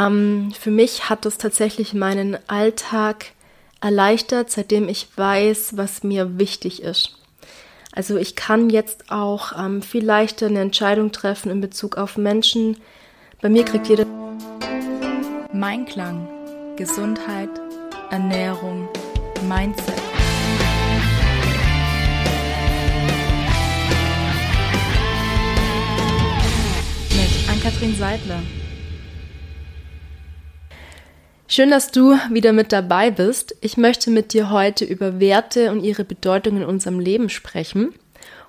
Ähm, für mich hat das tatsächlich meinen Alltag erleichtert, seitdem ich weiß, was mir wichtig ist. Also ich kann jetzt auch ähm, viel leichter eine Entscheidung treffen in Bezug auf Menschen. Bei mir kriegt jeder. Mein Klang. Gesundheit, Ernährung, Mindset. Mit Ann-Kathrin Seidler. Schön, dass du wieder mit dabei bist. Ich möchte mit dir heute über Werte und ihre Bedeutung in unserem Leben sprechen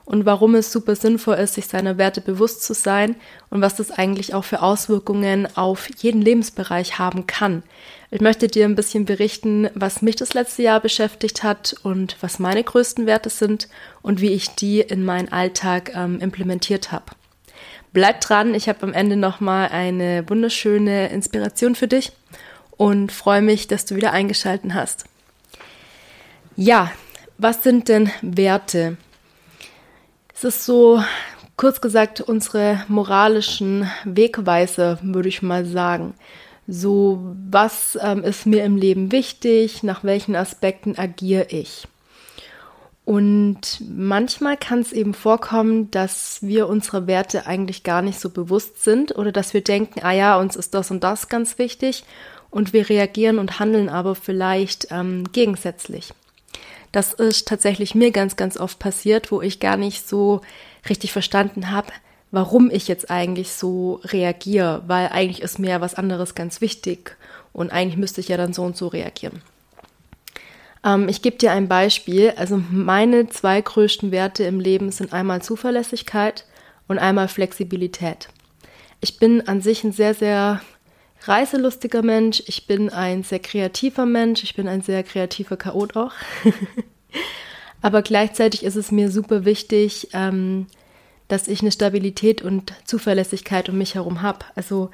und warum es super sinnvoll ist, sich seiner Werte bewusst zu sein und was das eigentlich auch für Auswirkungen auf jeden Lebensbereich haben kann. Ich möchte dir ein bisschen berichten, was mich das letzte Jahr beschäftigt hat und was meine größten Werte sind und wie ich die in meinen Alltag ähm, implementiert habe. Bleib dran, ich habe am Ende nochmal eine wunderschöne Inspiration für dich und freue mich, dass du wieder eingeschalten hast. Ja, was sind denn Werte? Es ist so, kurz gesagt, unsere moralischen Wegweiser, würde ich mal sagen. So, was ähm, ist mir im Leben wichtig? Nach welchen Aspekten agiere ich? Und manchmal kann es eben vorkommen, dass wir unsere Werte eigentlich gar nicht so bewusst sind oder dass wir denken, ah ja, uns ist das und das ganz wichtig und wir reagieren und handeln aber vielleicht ähm, gegensätzlich. Das ist tatsächlich mir ganz, ganz oft passiert, wo ich gar nicht so richtig verstanden habe, warum ich jetzt eigentlich so reagiere, weil eigentlich ist mir ja was anderes ganz wichtig und eigentlich müsste ich ja dann so und so reagieren. Ähm, ich gebe dir ein Beispiel. Also meine zwei größten Werte im Leben sind einmal Zuverlässigkeit und einmal Flexibilität. Ich bin an sich ein sehr, sehr reiselustiger Mensch, ich bin ein sehr kreativer Mensch, ich bin ein sehr kreativer Chaot auch. Aber gleichzeitig ist es mir super wichtig, ähm, dass ich eine Stabilität und Zuverlässigkeit um mich herum habe. Also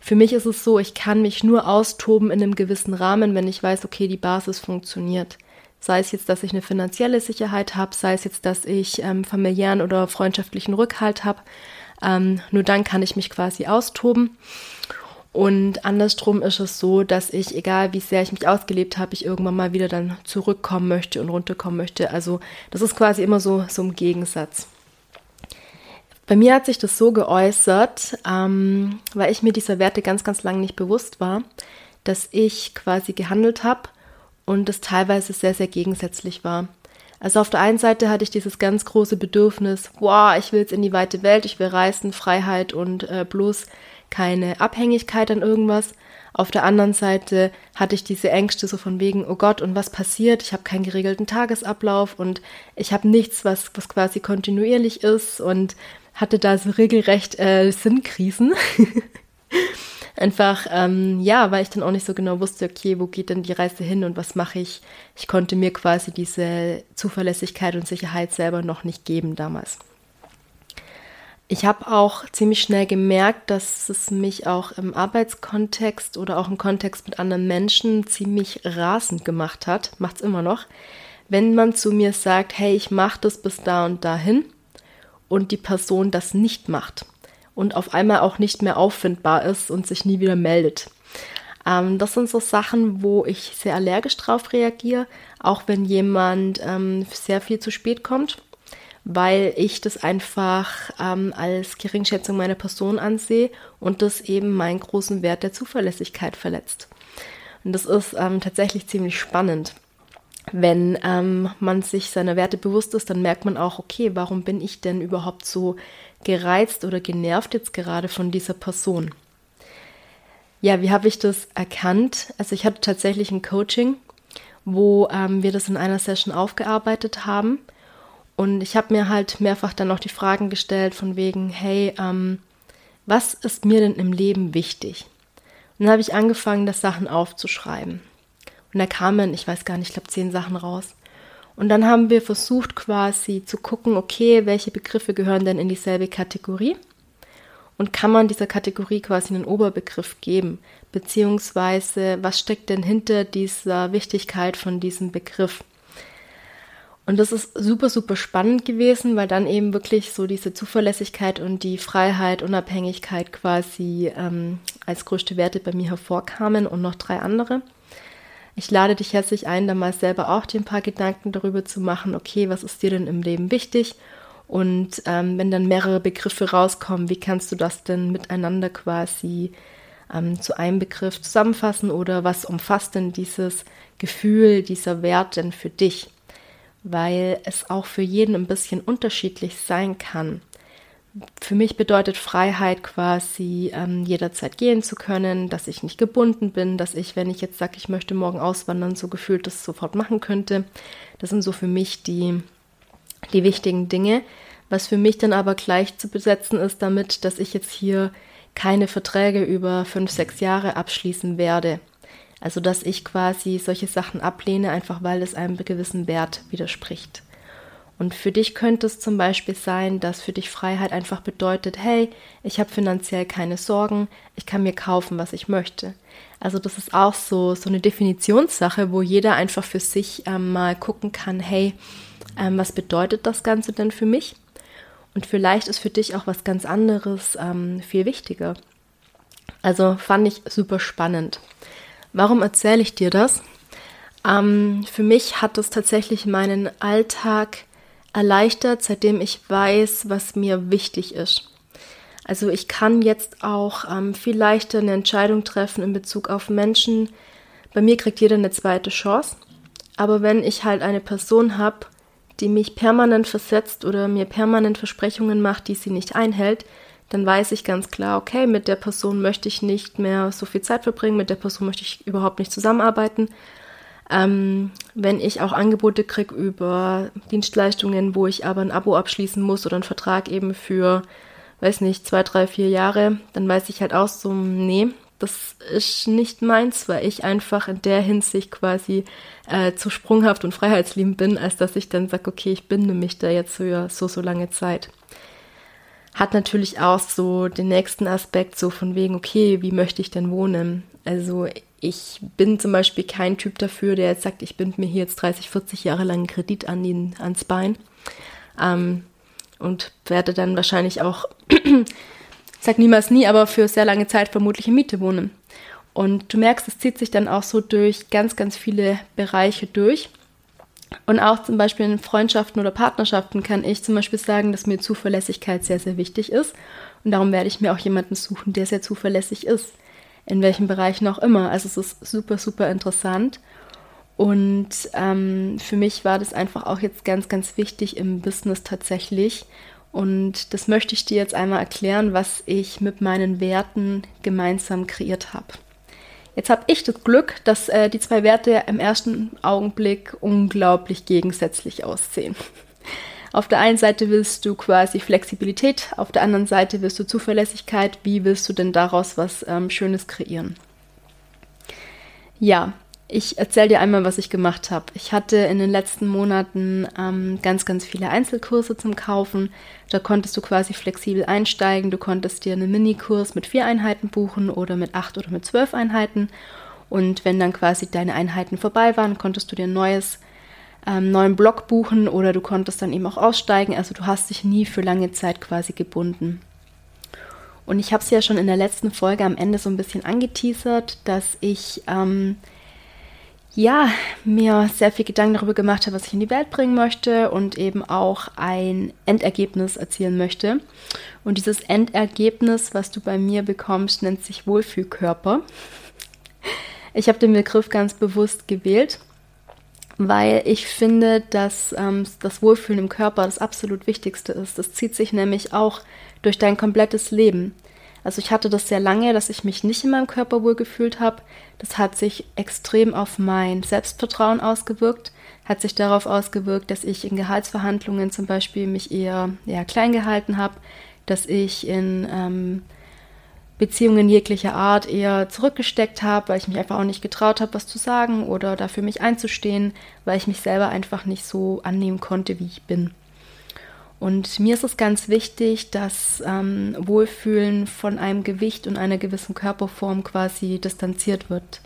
für mich ist es so, ich kann mich nur austoben in einem gewissen Rahmen, wenn ich weiß, okay, die Basis funktioniert. Sei es jetzt, dass ich eine finanzielle Sicherheit habe, sei es jetzt, dass ich ähm, familiären oder freundschaftlichen Rückhalt habe. Ähm, nur dann kann ich mich quasi austoben. Und andersrum ist es so, dass ich, egal wie sehr ich mich ausgelebt habe, ich irgendwann mal wieder dann zurückkommen möchte und runterkommen möchte. Also das ist quasi immer so, so im Gegensatz. Bei mir hat sich das so geäußert, ähm, weil ich mir dieser Werte ganz, ganz lange nicht bewusst war, dass ich quasi gehandelt habe und es teilweise sehr, sehr gegensätzlich war. Also auf der einen Seite hatte ich dieses ganz große Bedürfnis, wow, ich will jetzt in die weite Welt, ich will reisen, Freiheit und äh, bloß keine Abhängigkeit an irgendwas. Auf der anderen Seite hatte ich diese Ängste so von wegen, oh Gott, und was passiert? Ich habe keinen geregelten Tagesablauf und ich habe nichts, was, was quasi kontinuierlich ist und hatte da so regelrecht äh, Sinnkrisen. Einfach, ähm, ja, weil ich dann auch nicht so genau wusste, okay, wo geht denn die Reise hin und was mache ich? Ich konnte mir quasi diese Zuverlässigkeit und Sicherheit selber noch nicht geben damals. Ich habe auch ziemlich schnell gemerkt, dass es mich auch im Arbeitskontext oder auch im Kontext mit anderen Menschen ziemlich rasend gemacht hat, macht es immer noch, wenn man zu mir sagt, hey, ich mache das bis da und dahin und die Person das nicht macht und auf einmal auch nicht mehr auffindbar ist und sich nie wieder meldet. Ähm, das sind so Sachen, wo ich sehr allergisch drauf reagiere, auch wenn jemand ähm, sehr viel zu spät kommt weil ich das einfach ähm, als Geringschätzung meiner Person ansehe und das eben meinen großen Wert der Zuverlässigkeit verletzt. Und das ist ähm, tatsächlich ziemlich spannend. Wenn ähm, man sich seiner Werte bewusst ist, dann merkt man auch, okay, warum bin ich denn überhaupt so gereizt oder genervt jetzt gerade von dieser Person? Ja, wie habe ich das erkannt? Also ich hatte tatsächlich ein Coaching, wo ähm, wir das in einer Session aufgearbeitet haben und ich habe mir halt mehrfach dann noch die Fragen gestellt von wegen, hey, ähm, was ist mir denn im Leben wichtig? Und dann habe ich angefangen, das Sachen aufzuschreiben. Und da kamen, ich weiß gar nicht, ich glaube zehn Sachen raus. Und dann haben wir versucht quasi zu gucken, okay, welche Begriffe gehören denn in dieselbe Kategorie? Und kann man dieser Kategorie quasi einen Oberbegriff geben? Beziehungsweise, was steckt denn hinter dieser Wichtigkeit von diesem Begriff? Und das ist super, super spannend gewesen, weil dann eben wirklich so diese Zuverlässigkeit und die Freiheit, Unabhängigkeit quasi ähm, als größte Werte bei mir hervorkamen und noch drei andere. Ich lade dich herzlich ein, da mal selber auch dir ein paar Gedanken darüber zu machen, okay, was ist dir denn im Leben wichtig? Und ähm, wenn dann mehrere Begriffe rauskommen, wie kannst du das denn miteinander quasi ähm, zu einem Begriff zusammenfassen oder was umfasst denn dieses Gefühl, dieser Wert denn für dich? Weil es auch für jeden ein bisschen unterschiedlich sein kann. Für mich bedeutet Freiheit quasi ähm, jederzeit gehen zu können, dass ich nicht gebunden bin, dass ich, wenn ich jetzt sage, ich möchte morgen auswandern, so gefühlt das sofort machen könnte. Das sind so für mich die, die wichtigen Dinge. Was für mich dann aber gleich zu besetzen ist damit, dass ich jetzt hier keine Verträge über fünf, sechs Jahre abschließen werde. Also dass ich quasi solche Sachen ablehne, einfach weil es einem gewissen Wert widerspricht. Und für dich könnte es zum Beispiel sein, dass für dich Freiheit einfach bedeutet, hey, ich habe finanziell keine Sorgen, ich kann mir kaufen, was ich möchte. Also das ist auch so, so eine Definitionssache, wo jeder einfach für sich ähm, mal gucken kann, hey, ähm, was bedeutet das Ganze denn für mich? Und vielleicht ist für dich auch was ganz anderes ähm, viel wichtiger. Also fand ich super spannend. Warum erzähle ich dir das? Ähm, für mich hat es tatsächlich meinen Alltag erleichtert, seitdem ich weiß, was mir wichtig ist. Also ich kann jetzt auch ähm, viel leichter eine Entscheidung treffen in Bezug auf Menschen. Bei mir kriegt jeder eine zweite Chance. Aber wenn ich halt eine Person habe, die mich permanent versetzt oder mir permanent Versprechungen macht, die sie nicht einhält, dann weiß ich ganz klar, okay, mit der Person möchte ich nicht mehr so viel Zeit verbringen, mit der Person möchte ich überhaupt nicht zusammenarbeiten. Ähm, wenn ich auch Angebote kriege über Dienstleistungen, wo ich aber ein Abo abschließen muss oder einen Vertrag eben für, weiß nicht, zwei, drei, vier Jahre, dann weiß ich halt auch so, nee, das ist nicht meins, weil ich einfach in der Hinsicht quasi äh, zu sprunghaft und freiheitsliebend bin, als dass ich dann sage, okay, ich binde mich da jetzt für so, so lange Zeit hat natürlich auch so den nächsten Aspekt, so von wegen, okay, wie möchte ich denn wohnen? Also ich bin zum Beispiel kein Typ dafür, der jetzt sagt, ich binde mir hier jetzt 30, 40 Jahre lang Kredit an den, ans Bein ähm, und werde dann wahrscheinlich auch, sag niemals nie, aber für sehr lange Zeit vermutlich in Miete wohnen. Und du merkst, es zieht sich dann auch so durch ganz, ganz viele Bereiche durch. Und auch zum Beispiel in Freundschaften oder Partnerschaften kann ich zum Beispiel sagen, dass mir Zuverlässigkeit sehr, sehr wichtig ist. Und darum werde ich mir auch jemanden suchen, der sehr zuverlässig ist. In welchem Bereich noch immer. Also es ist super, super interessant. Und ähm, für mich war das einfach auch jetzt ganz, ganz wichtig im Business tatsächlich. Und das möchte ich dir jetzt einmal erklären, was ich mit meinen Werten gemeinsam kreiert habe. Jetzt habe ich das Glück, dass äh, die zwei Werte im ersten Augenblick unglaublich gegensätzlich aussehen. Auf der einen Seite willst du quasi Flexibilität, auf der anderen Seite willst du Zuverlässigkeit. Wie willst du denn daraus was ähm, Schönes kreieren? Ja, ich erzähle dir einmal, was ich gemacht habe. Ich hatte in den letzten Monaten ähm, ganz, ganz viele Einzelkurse zum Kaufen. Da konntest du quasi flexibel einsteigen. Du konntest dir einen Minikurs mit vier Einheiten buchen oder mit acht oder mit zwölf Einheiten. Und wenn dann quasi deine Einheiten vorbei waren, konntest du dir ein neues, ähm, neuen Block buchen oder du konntest dann eben auch aussteigen. Also du hast dich nie für lange Zeit quasi gebunden. Und ich habe es ja schon in der letzten Folge am Ende so ein bisschen angeteasert, dass ich ähm, ja, mir sehr viel Gedanken darüber gemacht habe, was ich in die Welt bringen möchte und eben auch ein Endergebnis erzielen möchte. Und dieses Endergebnis, was du bei mir bekommst, nennt sich Wohlfühlkörper. Ich habe den Begriff ganz bewusst gewählt, weil ich finde, dass ähm, das Wohlfühlen im Körper das absolut Wichtigste ist. Das zieht sich nämlich auch durch dein komplettes Leben. Also ich hatte das sehr lange, dass ich mich nicht in meinem Körper wohl gefühlt habe. Das hat sich extrem auf mein Selbstvertrauen ausgewirkt, hat sich darauf ausgewirkt, dass ich in Gehaltsverhandlungen zum Beispiel mich eher ja, klein gehalten habe, dass ich in ähm, Beziehungen jeglicher Art eher zurückgesteckt habe, weil ich mich einfach auch nicht getraut habe, was zu sagen oder dafür mich einzustehen, weil ich mich selber einfach nicht so annehmen konnte, wie ich bin. Und mir ist es ganz wichtig, dass ähm, Wohlfühlen von einem Gewicht und einer gewissen Körperform quasi distanziert wird.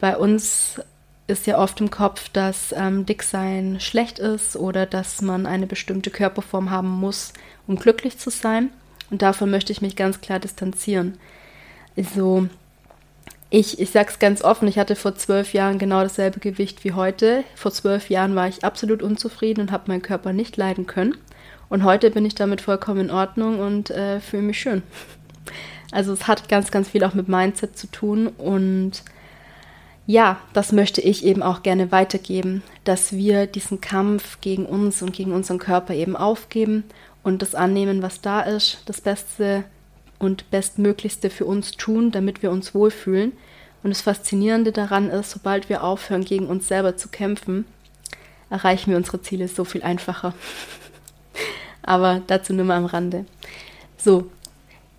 Bei uns ist ja oft im Kopf, dass ähm, Dicksein schlecht ist oder dass man eine bestimmte Körperform haben muss, um glücklich zu sein. Und davon möchte ich mich ganz klar distanzieren. Also, ich, ich sage es ganz offen, ich hatte vor zwölf Jahren genau dasselbe Gewicht wie heute. Vor zwölf Jahren war ich absolut unzufrieden und habe meinen Körper nicht leiden können. Und heute bin ich damit vollkommen in Ordnung und äh, fühle mich schön. Also es hat ganz, ganz viel auch mit Mindset zu tun und ja, das möchte ich eben auch gerne weitergeben, dass wir diesen Kampf gegen uns und gegen unseren Körper eben aufgeben und das annehmen, was da ist, das Beste und Bestmöglichste für uns tun, damit wir uns wohlfühlen. Und das Faszinierende daran ist, sobald wir aufhören, gegen uns selber zu kämpfen, erreichen wir unsere Ziele so viel einfacher. Aber dazu nur mal am Rande. So,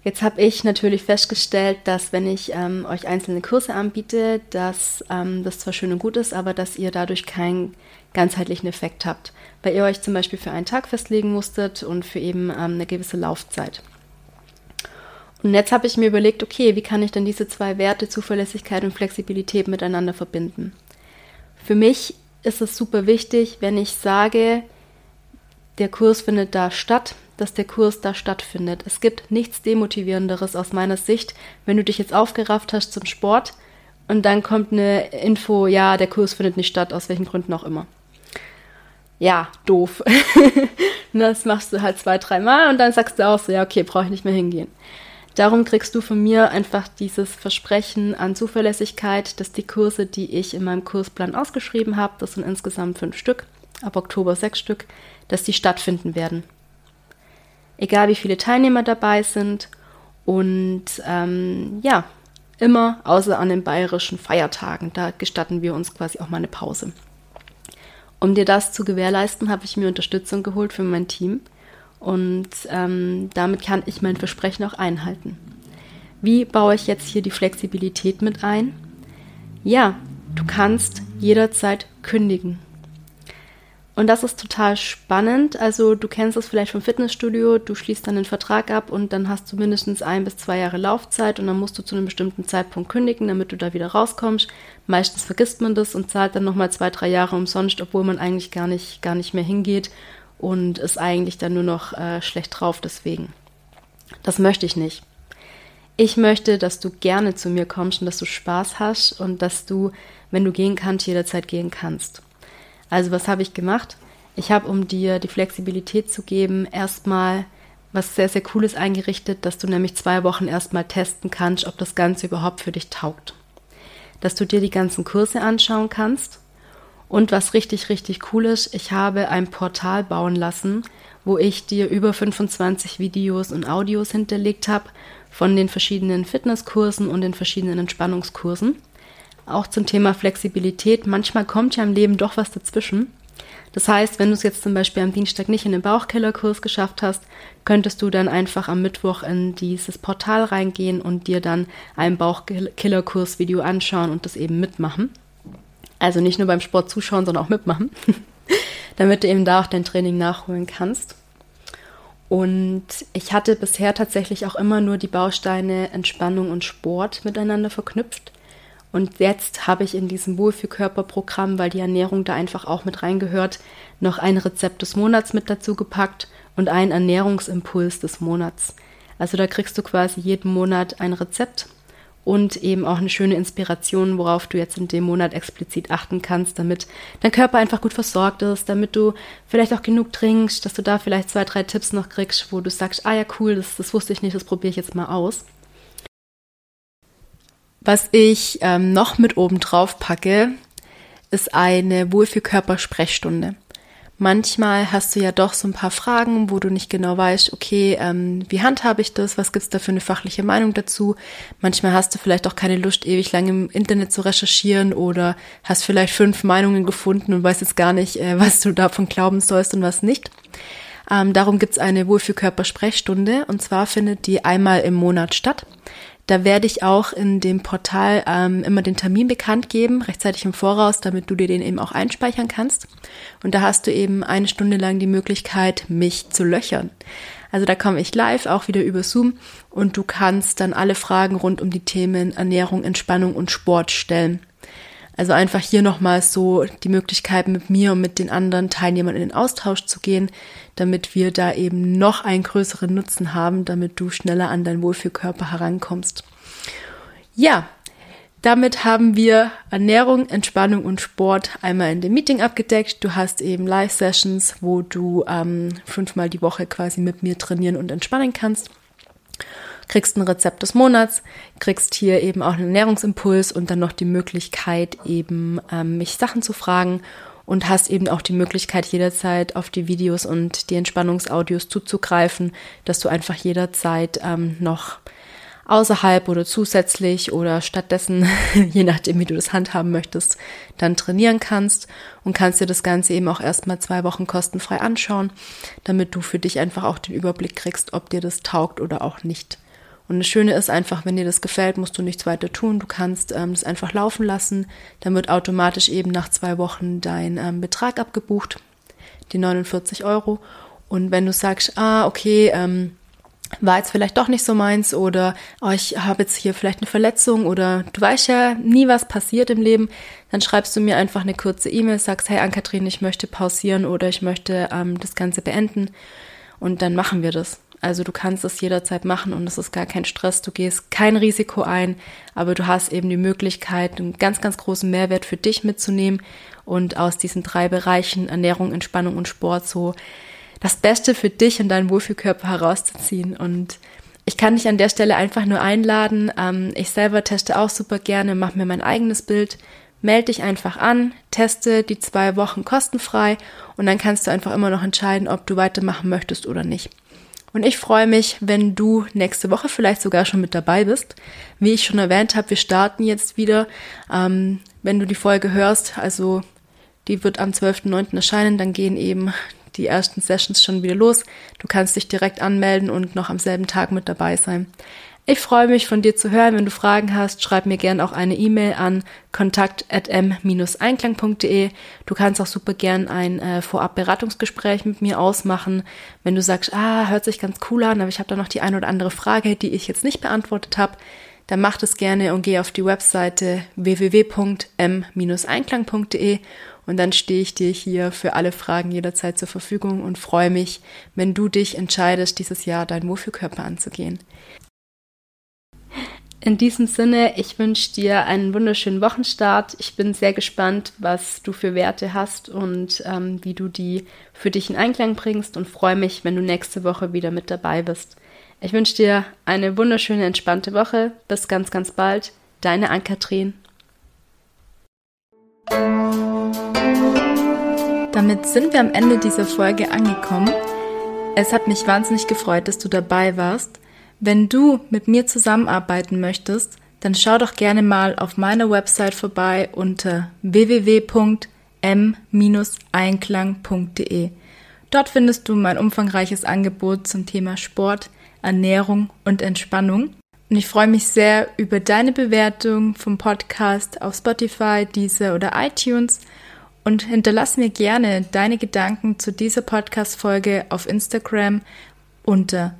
Jetzt habe ich natürlich festgestellt, dass wenn ich ähm, euch einzelne Kurse anbiete, dass ähm, das zwar schön und gut ist, aber dass ihr dadurch keinen ganzheitlichen Effekt habt, weil ihr euch zum Beispiel für einen Tag festlegen musstet und für eben ähm, eine gewisse Laufzeit. Und jetzt habe ich mir überlegt, okay, wie kann ich denn diese zwei Werte, Zuverlässigkeit und Flexibilität miteinander verbinden? Für mich ist es super wichtig, wenn ich sage, der Kurs findet da statt, dass der Kurs da stattfindet. Es gibt nichts Demotivierenderes aus meiner Sicht, wenn du dich jetzt aufgerafft hast zum Sport und dann kommt eine Info, ja, der Kurs findet nicht statt, aus welchen Gründen auch immer. Ja, doof. das machst du halt zwei, dreimal und dann sagst du auch so, ja, okay, brauche ich nicht mehr hingehen. Darum kriegst du von mir einfach dieses Versprechen an Zuverlässigkeit, dass die Kurse, die ich in meinem Kursplan ausgeschrieben habe, das sind insgesamt fünf Stück, ab Oktober sechs Stück, dass die stattfinden werden egal wie viele Teilnehmer dabei sind. Und ähm, ja, immer außer an den bayerischen Feiertagen. Da gestatten wir uns quasi auch mal eine Pause. Um dir das zu gewährleisten, habe ich mir Unterstützung geholt für mein Team. Und ähm, damit kann ich mein Versprechen auch einhalten. Wie baue ich jetzt hier die Flexibilität mit ein? Ja, du kannst jederzeit kündigen. Und das ist total spannend. Also du kennst es vielleicht vom Fitnessstudio, du schließt dann den Vertrag ab und dann hast du mindestens ein bis zwei Jahre Laufzeit und dann musst du zu einem bestimmten Zeitpunkt kündigen, damit du da wieder rauskommst. Meistens vergisst man das und zahlt dann nochmal zwei, drei Jahre umsonst, obwohl man eigentlich gar nicht, gar nicht mehr hingeht und ist eigentlich dann nur noch äh, schlecht drauf deswegen. Das möchte ich nicht. Ich möchte, dass du gerne zu mir kommst und dass du Spaß hast und dass du, wenn du gehen kannst, jederzeit gehen kannst. Also was habe ich gemacht? Ich habe, um dir die Flexibilität zu geben, erstmal was sehr, sehr Cooles eingerichtet, dass du nämlich zwei Wochen erstmal testen kannst, ob das Ganze überhaupt für dich taugt. Dass du dir die ganzen Kurse anschauen kannst. Und was richtig, richtig cool ist, ich habe ein Portal bauen lassen, wo ich dir über 25 Videos und Audios hinterlegt habe von den verschiedenen Fitnesskursen und den verschiedenen Entspannungskursen auch zum Thema Flexibilität. Manchmal kommt ja im Leben doch was dazwischen. Das heißt, wenn du es jetzt zum Beispiel am Dienstag nicht in den Bauchkellerkurs geschafft hast, könntest du dann einfach am Mittwoch in dieses Portal reingehen und dir dann ein Bauchkillerkurs-Video anschauen und das eben mitmachen. Also nicht nur beim Sport zuschauen, sondern auch mitmachen, damit du eben da auch dein Training nachholen kannst. Und ich hatte bisher tatsächlich auch immer nur die Bausteine Entspannung und Sport miteinander verknüpft. Und jetzt habe ich in diesem Wohlfühlkörperprogramm, weil die Ernährung da einfach auch mit reingehört, noch ein Rezept des Monats mit dazu gepackt und einen Ernährungsimpuls des Monats. Also da kriegst du quasi jeden Monat ein Rezept und eben auch eine schöne Inspiration, worauf du jetzt in dem Monat explizit achten kannst, damit dein Körper einfach gut versorgt ist, damit du vielleicht auch genug trinkst, dass du da vielleicht zwei, drei Tipps noch kriegst, wo du sagst, ah ja, cool, das, das wusste ich nicht, das probiere ich jetzt mal aus. Was ich ähm, noch mit oben drauf packe, ist eine Wohlfühlkörper-Sprechstunde. Manchmal hast du ja doch so ein paar Fragen, wo du nicht genau weißt, okay, ähm, wie handhabe ich das? Was gibt's da für eine fachliche Meinung dazu? Manchmal hast du vielleicht auch keine Lust, ewig lang im Internet zu recherchieren oder hast vielleicht fünf Meinungen gefunden und weißt jetzt gar nicht, äh, was du davon glauben sollst und was nicht. Ähm, darum gibt's eine Wohlfühlkörper-Sprechstunde und zwar findet die einmal im Monat statt. Da werde ich auch in dem Portal ähm, immer den Termin bekannt geben, rechtzeitig im Voraus, damit du dir den eben auch einspeichern kannst. Und da hast du eben eine Stunde lang die Möglichkeit, mich zu löchern. Also da komme ich live, auch wieder über Zoom und du kannst dann alle Fragen rund um die Themen Ernährung, Entspannung und Sport stellen. Also einfach hier nochmal so die Möglichkeit mit mir und mit den anderen Teilnehmern in den Austausch zu gehen, damit wir da eben noch einen größeren Nutzen haben, damit du schneller an deinen Wohlfühlkörper herankommst. Ja, damit haben wir Ernährung, Entspannung und Sport einmal in dem Meeting abgedeckt. Du hast eben Live-Sessions, wo du ähm, fünfmal die Woche quasi mit mir trainieren und entspannen kannst. Kriegst ein Rezept des Monats, kriegst hier eben auch einen Ernährungsimpuls und dann noch die Möglichkeit, eben ähm, mich Sachen zu fragen und hast eben auch die Möglichkeit, jederzeit auf die Videos und die Entspannungsaudios zuzugreifen, dass du einfach jederzeit ähm, noch außerhalb oder zusätzlich oder stattdessen, je nachdem, wie du das handhaben möchtest, dann trainieren kannst und kannst dir das Ganze eben auch erstmal zwei Wochen kostenfrei anschauen, damit du für dich einfach auch den Überblick kriegst, ob dir das taugt oder auch nicht. Und das Schöne ist einfach, wenn dir das gefällt, musst du nichts weiter tun. Du kannst ähm, das einfach laufen lassen. Dann wird automatisch eben nach zwei Wochen dein ähm, Betrag abgebucht, die 49 Euro. Und wenn du sagst, ah, okay, ähm, war jetzt vielleicht doch nicht so meins oder oh, ich habe jetzt hier vielleicht eine Verletzung oder du weißt ja nie, was passiert im Leben, dann schreibst du mir einfach eine kurze E-Mail, sagst, hey Ann-Kathrin, ich möchte pausieren oder ich möchte ähm, das Ganze beenden und dann machen wir das. Also du kannst es jederzeit machen und es ist gar kein Stress, du gehst kein Risiko ein, aber du hast eben die Möglichkeit, einen ganz, ganz großen Mehrwert für dich mitzunehmen und aus diesen drei Bereichen Ernährung, Entspannung und Sport so das Beste für dich und deinen Wohlfühlkörper herauszuziehen. Und ich kann dich an der Stelle einfach nur einladen. Ähm, ich selber teste auch super gerne, mache mir mein eigenes Bild. Melde dich einfach an, teste die zwei Wochen kostenfrei und dann kannst du einfach immer noch entscheiden, ob du weitermachen möchtest oder nicht. Und ich freue mich, wenn du nächste Woche vielleicht sogar schon mit dabei bist. Wie ich schon erwähnt habe, wir starten jetzt wieder. Ähm, wenn du die Folge hörst, also die wird am 12.09. erscheinen, dann gehen eben die ersten Sessions schon wieder los. Du kannst dich direkt anmelden und noch am selben Tag mit dabei sein. Ich freue mich von dir zu hören. Wenn du Fragen hast, schreib mir gerne auch eine E-Mail an kontakt.m-einklang.de. Du kannst auch super gern ein äh, Vorab-Beratungsgespräch mit mir ausmachen. Wenn du sagst, ah, hört sich ganz cool an, aber ich habe da noch die eine oder andere Frage, die ich jetzt nicht beantwortet habe, dann mach das gerne und geh auf die Webseite www.m-einklang.de und dann stehe ich dir hier für alle Fragen jederzeit zur Verfügung und freue mich, wenn du dich entscheidest, dieses Jahr deinen Wohlfühlkörper anzugehen. In diesem Sinne, ich wünsche dir einen wunderschönen Wochenstart. Ich bin sehr gespannt, was du für Werte hast und ähm, wie du die für dich in Einklang bringst und freue mich, wenn du nächste Woche wieder mit dabei bist. Ich wünsche dir eine wunderschöne, entspannte Woche. Bis ganz, ganz bald. Deine Ann-Kathrin. Damit sind wir am Ende dieser Folge angekommen. Es hat mich wahnsinnig gefreut, dass du dabei warst. Wenn du mit mir zusammenarbeiten möchtest, dann schau doch gerne mal auf meiner Website vorbei unter www.m-einklang.de. Dort findest du mein umfangreiches Angebot zum Thema Sport, Ernährung und Entspannung. Und ich freue mich sehr über deine Bewertung vom Podcast auf Spotify, Deezer oder iTunes und hinterlass mir gerne deine Gedanken zu dieser Podcast-Folge auf Instagram unter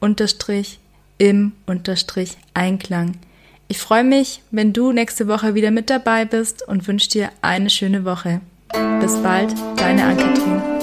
anki-im-einklang. Ich freue mich, wenn du nächste Woche wieder mit dabei bist und wünsche dir eine schöne Woche. Bis bald, deine Anke-Kathrin.